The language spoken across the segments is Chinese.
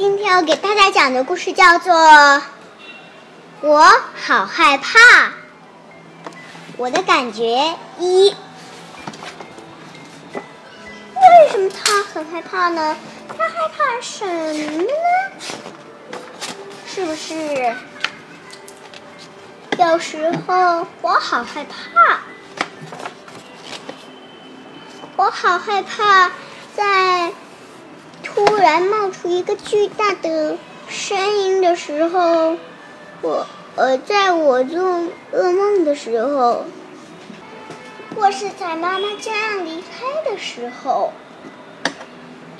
今天要给大家讲的故事叫做《我好害怕》。我的感觉一，为什么他很害怕呢？他害怕什么呢？是不是？有时候我好害怕，我好害怕在。突然冒出一个巨大的声音的时候，我呃，在我做噩梦的时候，或是在妈妈将要离开的时候，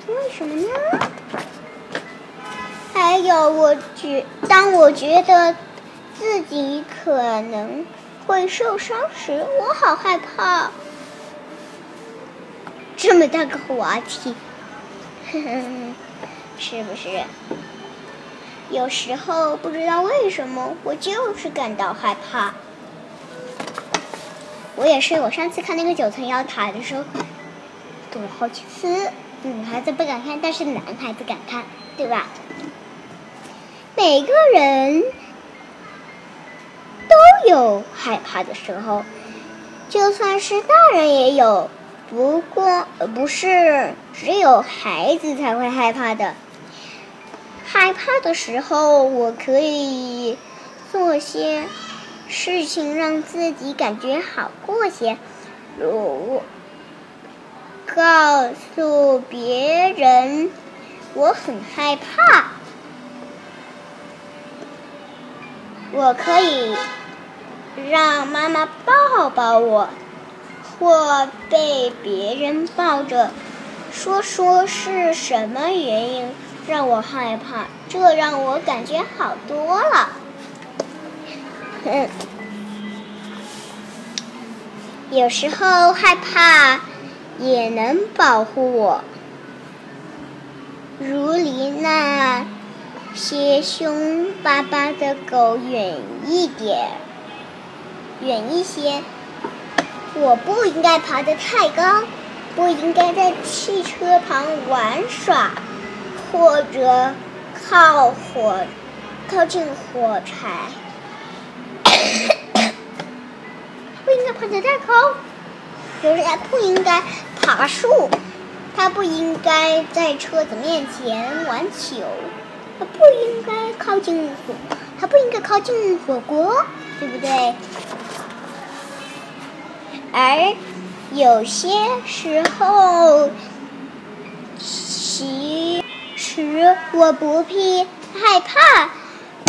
为什么呢？还有，我觉当我觉得自己可能会受伤时，我好害怕。这么大个滑梯。是不是？有时候不知道为什么，我就是感到害怕。我也是，我上次看那个九层妖塔的时候，躲了好几次。女孩子不敢看，但是男孩子敢看，对吧？每个人都有害怕的时候，就算是大人也有。不过，不是只有孩子才会害怕的。害怕的时候，我可以做些事情让自己感觉好过些，如告诉别人我很害怕。我可以让妈妈抱抱我。或被别人抱着，说说是什么原因让我害怕，这让我感觉好多了。嗯有时候害怕也能保护我，如离那些凶巴巴的狗远一点，远一些。我不应该爬得太高，不应该在汽车旁玩耍，或者靠火靠近火柴。不应该爬得太高，就是他不应该爬树，他不应该在车子面前玩球，他不应该靠近火，他不应该靠近火锅，对不对？而有些时候，其实我不必害怕。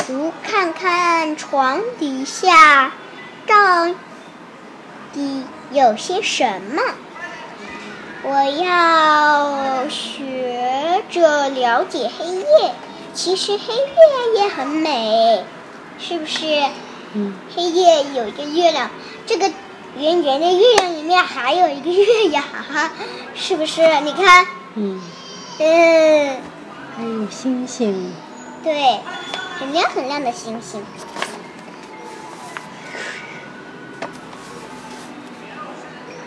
不看看床底下到底有些什么？我要学着了解黑夜。其实黑夜也很美，是不是？嗯。黑夜有一个月亮，这个。圆圆的月亮里面还有一个月牙，是不是？你看，嗯，嗯，还有星星，对，很亮很亮的星星。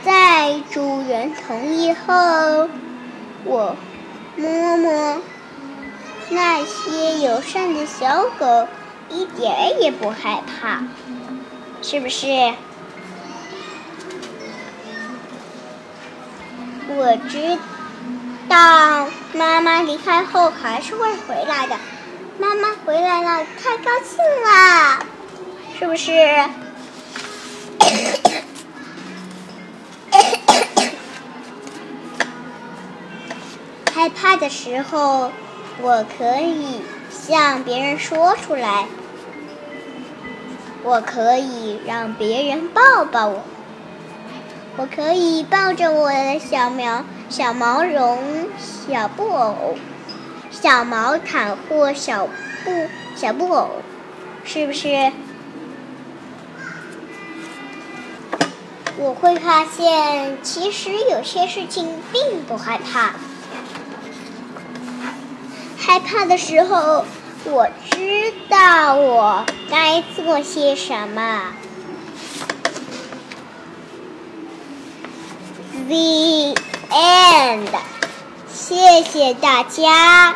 在主人同意后，我摸摸那些友善的小狗，一点也不害怕，是不是？我知道妈妈离开后还是会回来的。妈妈回来了，太高兴了，是不是？害怕的时候，我可以向别人说出来，我可以让别人抱抱我。我可以抱着我的小苗、小毛绒、小布偶、小毛毯或小布小布偶，是不是？我会发现，其实有些事情并不害怕。害怕的时候，我知道我该做些什么。The end，谢谢大家。